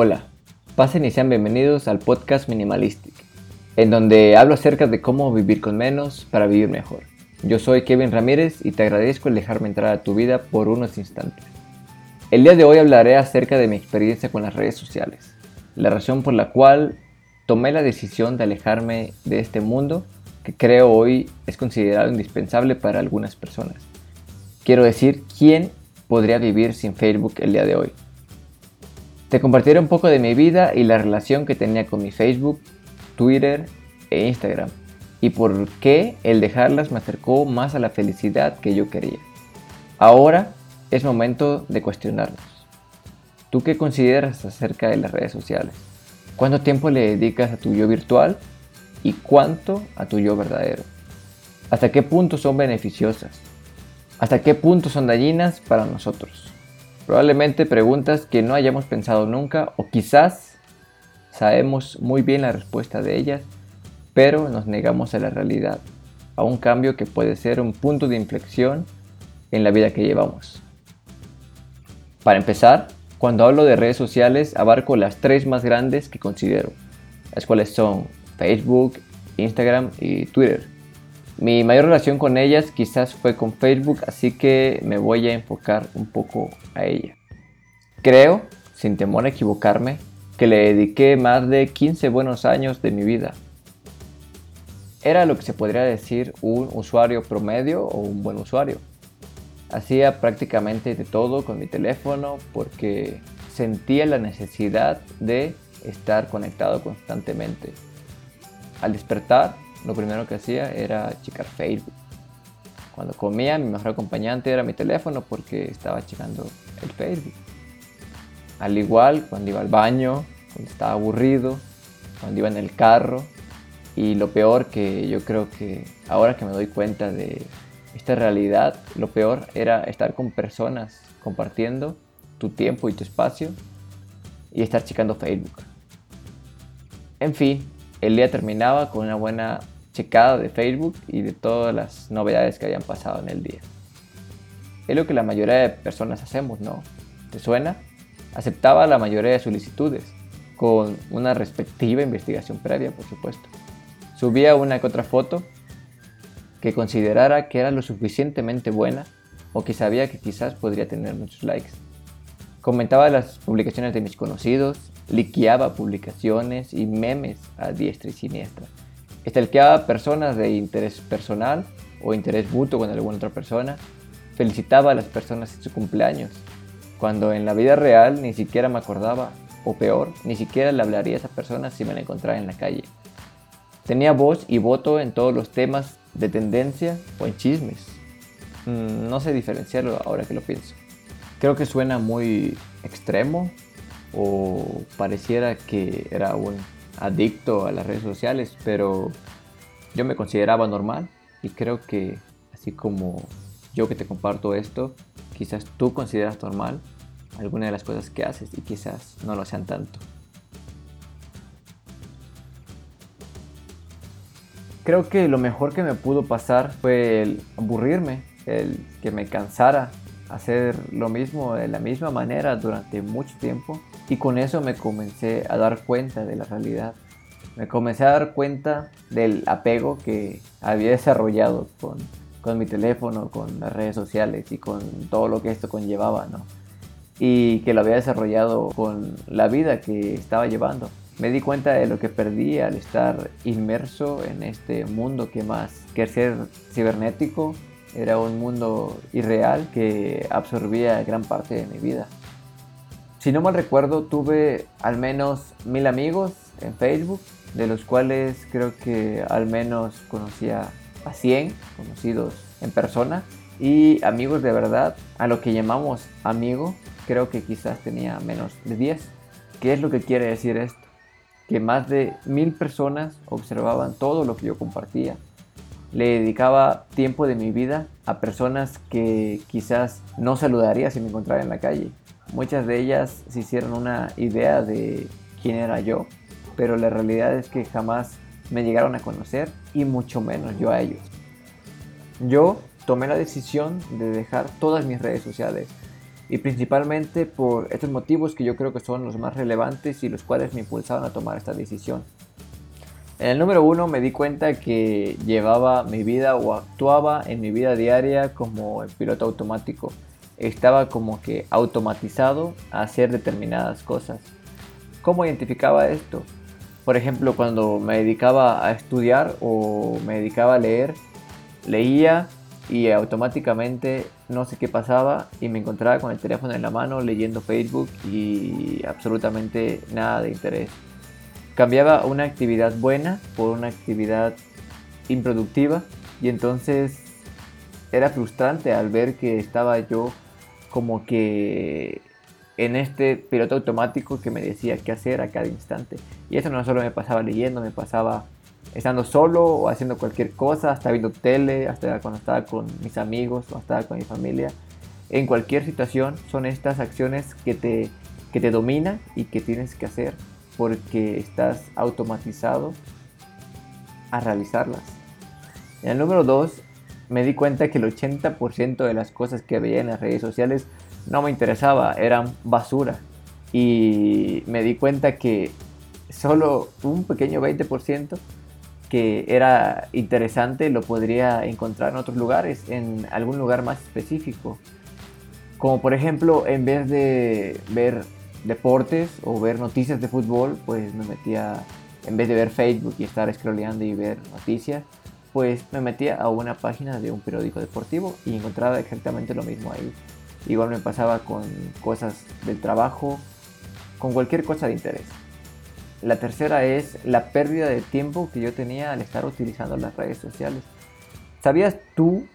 Hola, pasen y sean bienvenidos al podcast Minimalistic, en donde hablo acerca de cómo vivir con menos para vivir mejor. Yo soy Kevin Ramírez y te agradezco el dejarme entrar a tu vida por unos instantes. El día de hoy hablaré acerca de mi experiencia con las redes sociales, la razón por la cual tomé la decisión de alejarme de este mundo que creo hoy es considerado indispensable para algunas personas. Quiero decir, ¿quién podría vivir sin Facebook el día de hoy? Te compartiré un poco de mi vida y la relación que tenía con mi Facebook, Twitter e Instagram y por qué el dejarlas me acercó más a la felicidad que yo quería. Ahora es momento de cuestionarnos. ¿Tú qué consideras acerca de las redes sociales? ¿Cuánto tiempo le dedicas a tu yo virtual y cuánto a tu yo verdadero? ¿Hasta qué punto son beneficiosas? ¿Hasta qué punto son dañinas para nosotros? Probablemente preguntas que no hayamos pensado nunca o quizás sabemos muy bien la respuesta de ellas, pero nos negamos a la realidad, a un cambio que puede ser un punto de inflexión en la vida que llevamos. Para empezar, cuando hablo de redes sociales abarco las tres más grandes que considero, las cuales son Facebook, Instagram y Twitter. Mi mayor relación con ellas quizás fue con Facebook, así que me voy a enfocar un poco a ella. Creo, sin temor a equivocarme, que le dediqué más de 15 buenos años de mi vida. Era lo que se podría decir un usuario promedio o un buen usuario. Hacía prácticamente de todo con mi teléfono porque sentía la necesidad de estar conectado constantemente. Al despertar lo primero que hacía era checar Facebook. Cuando comía, mi mejor acompañante era mi teléfono porque estaba checando el Facebook. Al igual, cuando iba al baño, cuando estaba aburrido, cuando iba en el carro. Y lo peor que yo creo que ahora que me doy cuenta de esta realidad, lo peor era estar con personas compartiendo tu tiempo y tu espacio y estar checando Facebook. En fin, el día terminaba con una buena checada de Facebook y de todas las novedades que habían pasado en el día. Es lo que la mayoría de personas hacemos, ¿no? ¿Te suena? Aceptaba la mayoría de solicitudes, con una respectiva investigación previa, por supuesto. Subía una que otra foto que considerara que era lo suficientemente buena o que sabía que quizás podría tener muchos likes. Comentaba las publicaciones de mis conocidos, liqueaba publicaciones y memes a diestra y siniestra. Estalqueaba personas de interés personal o interés mutuo con alguna otra persona. Felicitaba a las personas en su cumpleaños, cuando en la vida real ni siquiera me acordaba, o peor, ni siquiera le hablaría a esa persona si me la encontrara en la calle. Tenía voz y voto en todos los temas de tendencia o en chismes. Mm, no sé diferenciarlo ahora que lo pienso. Creo que suena muy extremo o pareciera que era un adicto a las redes sociales, pero yo me consideraba normal y creo que así como yo que te comparto esto, quizás tú consideras normal alguna de las cosas que haces y quizás no lo sean tanto. Creo que lo mejor que me pudo pasar fue el aburrirme, el que me cansara hacer lo mismo de la misma manera durante mucho tiempo y con eso me comencé a dar cuenta de la realidad. Me comencé a dar cuenta del apego que había desarrollado con, con mi teléfono, con las redes sociales y con todo lo que esto conllevaba, ¿no? Y que lo había desarrollado con la vida que estaba llevando. Me di cuenta de lo que perdí al estar inmerso en este mundo que más que ser cibernético era un mundo irreal que absorbía gran parte de mi vida. Si no mal recuerdo, tuve al menos mil amigos en Facebook, de los cuales creo que al menos conocía a 100 conocidos en persona y amigos de verdad, a lo que llamamos amigo, creo que quizás tenía menos de 10. ¿Qué es lo que quiere decir esto? Que más de mil personas observaban todo lo que yo compartía le dedicaba tiempo de mi vida a personas que quizás no saludaría si me encontrara en la calle. Muchas de ellas se hicieron una idea de quién era yo, pero la realidad es que jamás me llegaron a conocer y mucho menos yo a ellos. Yo tomé la decisión de dejar todas mis redes sociales, y principalmente por estos motivos que yo creo que son los más relevantes y los cuales me impulsaron a tomar esta decisión. En el número uno me di cuenta que llevaba mi vida o actuaba en mi vida diaria como el piloto automático. Estaba como que automatizado a hacer determinadas cosas. ¿Cómo identificaba esto? Por ejemplo, cuando me dedicaba a estudiar o me dedicaba a leer, leía y automáticamente no sé qué pasaba y me encontraba con el teléfono en la mano leyendo Facebook y absolutamente nada de interés. Cambiaba una actividad buena por una actividad improductiva y entonces era frustrante al ver que estaba yo como que en este piloto automático que me decía qué hacer a cada instante. Y eso no solo me pasaba leyendo, me pasaba estando solo o haciendo cualquier cosa, hasta viendo tele, hasta cuando estaba con mis amigos o estaba con mi familia. En cualquier situación son estas acciones que te, que te dominan y que tienes que hacer porque estás automatizado a realizarlas. En el número 2 me di cuenta que el 80% de las cosas que veía en las redes sociales no me interesaba, eran basura. Y me di cuenta que solo un pequeño 20% que era interesante lo podría encontrar en otros lugares, en algún lugar más específico. Como por ejemplo, en vez de ver deportes o ver noticias de fútbol, pues me metía, en vez de ver Facebook y estar scrolleando y ver noticias, pues me metía a una página de un periódico deportivo y encontraba exactamente lo mismo ahí. Igual me pasaba con cosas del trabajo, con cualquier cosa de interés. La tercera es la pérdida de tiempo que yo tenía al estar utilizando las redes sociales. ¿Sabías tú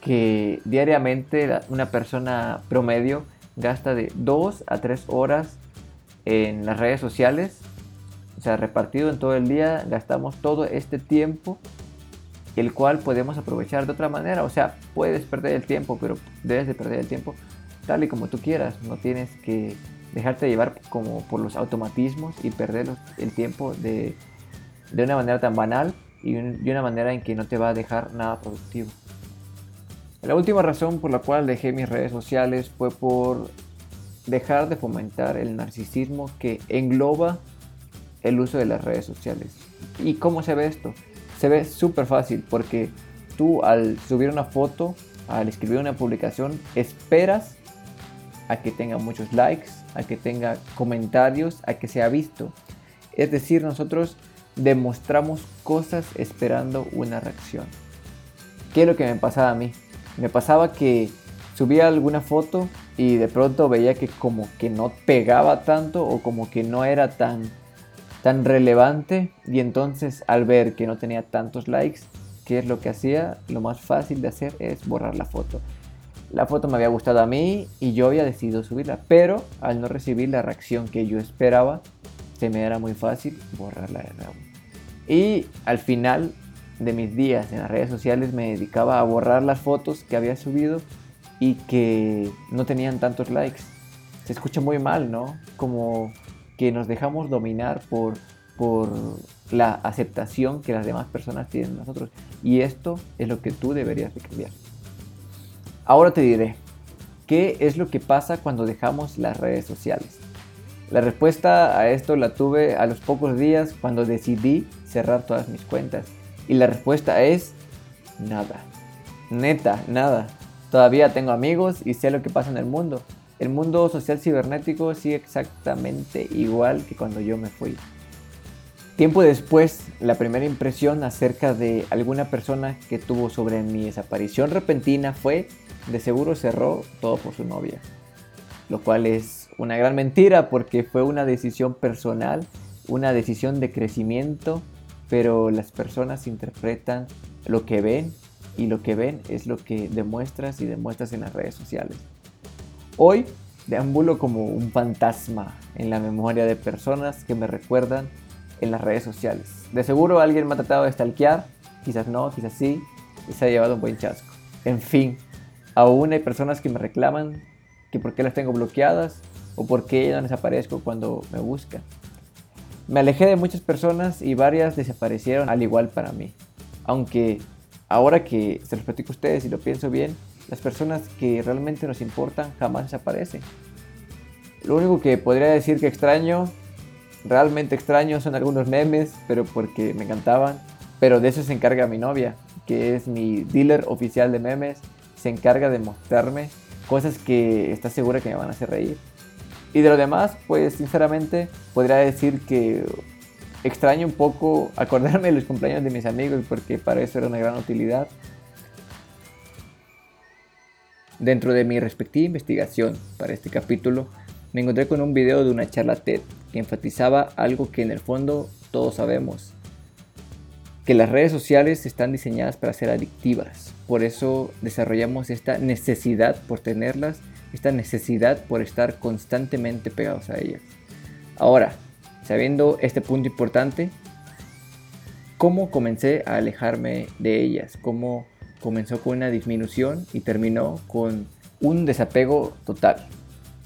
que diariamente una persona promedio gasta de 2 a 3 horas en las redes sociales? O sea, repartido en todo el día, gastamos todo este tiempo, el cual podemos aprovechar de otra manera. O sea, puedes perder el tiempo, pero debes de perder el tiempo tal y como tú quieras. No tienes que dejarte llevar como por los automatismos y perder el tiempo de, de una manera tan banal y de una manera en que no te va a dejar nada productivo. La última razón por la cual dejé mis redes sociales fue por dejar de fomentar el narcisismo que engloba el uso de las redes sociales. ¿Y cómo se ve esto? Se ve súper fácil porque tú al subir una foto, al escribir una publicación, esperas a que tenga muchos likes, a que tenga comentarios, a que sea visto. Es decir, nosotros demostramos cosas esperando una reacción. ¿Qué es lo que me pasaba a mí? Me pasaba que subía alguna foto y de pronto veía que como que no pegaba tanto o como que no era tan tan relevante y entonces al ver que no tenía tantos likes, ¿qué es lo que hacía? Lo más fácil de hacer es borrar la foto. La foto me había gustado a mí y yo había decidido subirla, pero al no recibir la reacción que yo esperaba, se me era muy fácil borrarla de nuevo. Y al final de mis días en las redes sociales me dedicaba a borrar las fotos que había subido y que no tenían tantos likes. Se escucha muy mal, ¿no? Como que nos dejamos dominar por, por la aceptación que las demás personas tienen nosotros. Y esto es lo que tú deberías de cambiar. Ahora te diré, ¿qué es lo que pasa cuando dejamos las redes sociales? La respuesta a esto la tuve a los pocos días cuando decidí cerrar todas mis cuentas. Y la respuesta es nada. Neta, nada. Todavía tengo amigos y sé lo que pasa en el mundo. El mundo social cibernético sigue exactamente igual que cuando yo me fui. Tiempo después, la primera impresión acerca de alguna persona que tuvo sobre mi desaparición repentina fue de seguro cerró todo por su novia. Lo cual es una gran mentira porque fue una decisión personal, una decisión de crecimiento, pero las personas interpretan lo que ven y lo que ven es lo que demuestras y demuestras en las redes sociales. Hoy deambulo como un fantasma en la memoria de personas que me recuerdan en las redes sociales. De seguro alguien me ha tratado de stalkear, quizás no, quizás sí, y se ha llevado un buen chasco. En fin, Aún hay personas que me reclaman que por qué las tengo bloqueadas o por qué no desaparezco cuando me buscan. Me alejé de muchas personas y varias desaparecieron al igual para mí. Aunque ahora que se los platico a ustedes y lo pienso bien, Las personas que realmente nos importan jamás desaparecen. Lo único que podría decir que extraño, realmente extraño, son algunos memes, pero porque me encantaban. Pero de eso se encarga mi novia, que es mi dealer oficial de memes. Se encarga de mostrarme cosas que está segura que me van a hacer reír. Y de lo demás, pues sinceramente podría decir que extraño un poco acordarme de los cumpleaños de mis amigos porque para eso era una gran utilidad. Dentro de mi respectiva investigación para este capítulo, me encontré con un video de una charla TED que enfatizaba algo que en el fondo todos sabemos, que las redes sociales están diseñadas para ser adictivas. Por eso desarrollamos esta necesidad por tenerlas, esta necesidad por estar constantemente pegados a ellas. Ahora, sabiendo este punto importante, ¿cómo comencé a alejarme de ellas? ¿Cómo comenzó con una disminución y terminó con un desapego total?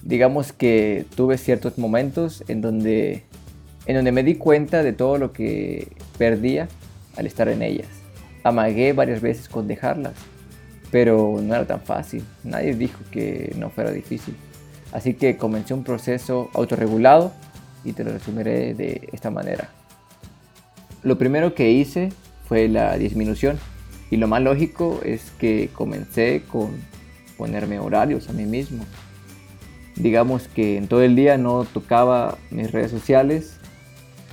digamos que tuve ciertos momentos en donde, en donde me di cuenta de todo lo que perdía al estar en ellas. Amagué varias veces con dejarlas, pero no era tan fácil. Nadie dijo que no fuera difícil. Así que comencé un proceso autorregulado y te lo resumiré de esta manera. Lo primero que hice fue la disminución y lo más lógico es que comencé con ponerme horarios a mí mismo digamos que en todo el día no tocaba mis redes sociales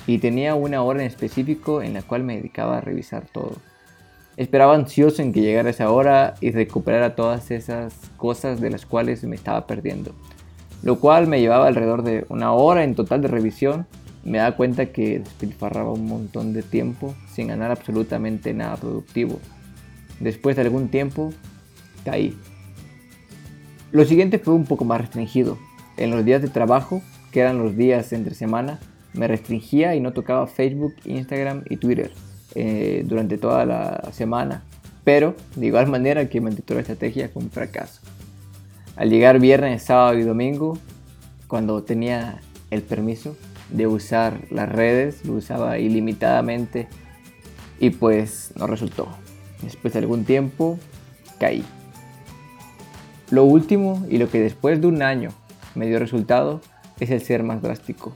y tenía una hora en específico en la cual me dedicaba a revisar todo. Esperaba ansioso en que llegara esa hora y recuperara todas esas cosas de las cuales me estaba perdiendo. Lo cual me llevaba alrededor de una hora en total de revisión. Me daba cuenta que despilfarraba un montón de tiempo sin ganar absolutamente nada productivo. Después de algún tiempo, caí lo siguiente fue un poco más restringido. En los días de trabajo, que eran los días entre semana, me restringía y no tocaba Facebook, Instagram y Twitter eh, durante toda la semana. Pero de igual manera que me la estrategia con fracaso. Al llegar viernes, sábado y domingo, cuando tenía el permiso de usar las redes, lo usaba ilimitadamente y pues no resultó. Después de algún tiempo, caí. Lo último y lo que después de un año me dio resultado es el ser más drástico.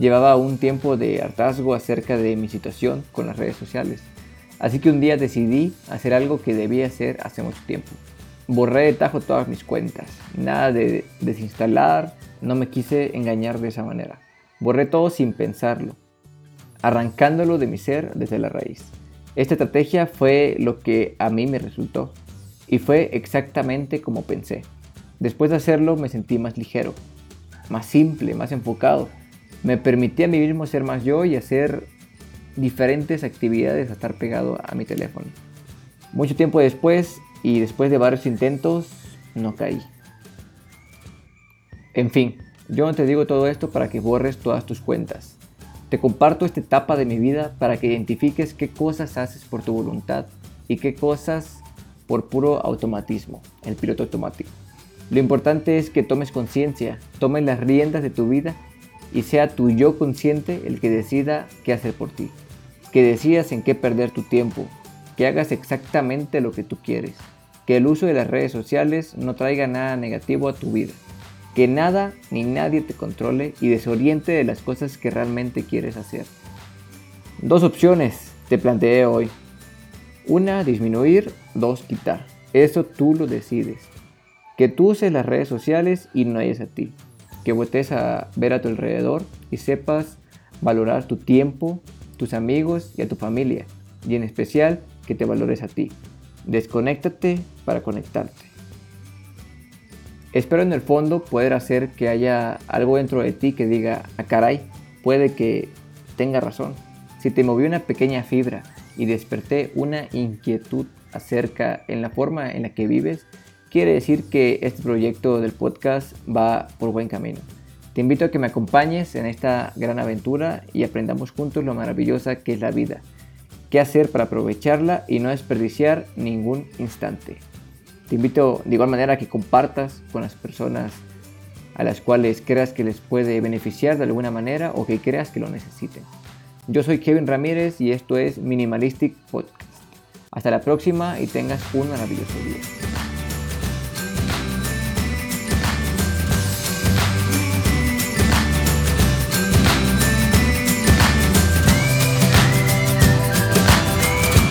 Llevaba un tiempo de hartazgo acerca de mi situación con las redes sociales, así que un día decidí hacer algo que debía hacer hace mucho tiempo. Borré de tajo todas mis cuentas, nada de desinstalar, no me quise engañar de esa manera. Borré todo sin pensarlo, arrancándolo de mi ser desde la raíz. Esta estrategia fue lo que a mí me resultó y fue exactamente como pensé. Después de hacerlo me sentí más ligero, más simple, más enfocado. Me permití a mí mismo ser más yo y hacer diferentes actividades a estar pegado a mi teléfono. Mucho tiempo después y después de varios intentos, no caí. En fin, yo no te digo todo esto para que borres todas tus cuentas. Te comparto esta etapa de mi vida para que identifiques qué cosas haces por tu voluntad y qué cosas por puro automatismo, el piloto automático. Lo importante es que tomes conciencia, tomes las riendas de tu vida y sea tu yo consciente el que decida qué hacer por ti, que decidas en qué perder tu tiempo, que hagas exactamente lo que tú quieres, que el uso de las redes sociales no traiga nada negativo a tu vida, que nada ni nadie te controle y desoriente de las cosas que realmente quieres hacer. Dos opciones te planteé hoy. Una, disminuir. Dos, quitar. Eso tú lo decides. Que tú uses las redes sociales y no hayas a ti. Que voltees a ver a tu alrededor y sepas valorar tu tiempo, tus amigos y a tu familia. Y en especial que te valores a ti. Desconéctate para conectarte. Espero en el fondo poder hacer que haya algo dentro de ti que diga, ah, caray, puede que tenga razón. Si te movió una pequeña fibra y desperté una inquietud acerca en la forma en la que vives, quiere decir que este proyecto del podcast va por buen camino. Te invito a que me acompañes en esta gran aventura y aprendamos juntos lo maravillosa que es la vida, qué hacer para aprovecharla y no desperdiciar ningún instante. Te invito de igual manera a que compartas con las personas a las cuales creas que les puede beneficiar de alguna manera o que creas que lo necesiten. Yo soy Kevin Ramírez y esto es Minimalistic Podcast. Hasta la próxima y tengas un maravilloso día.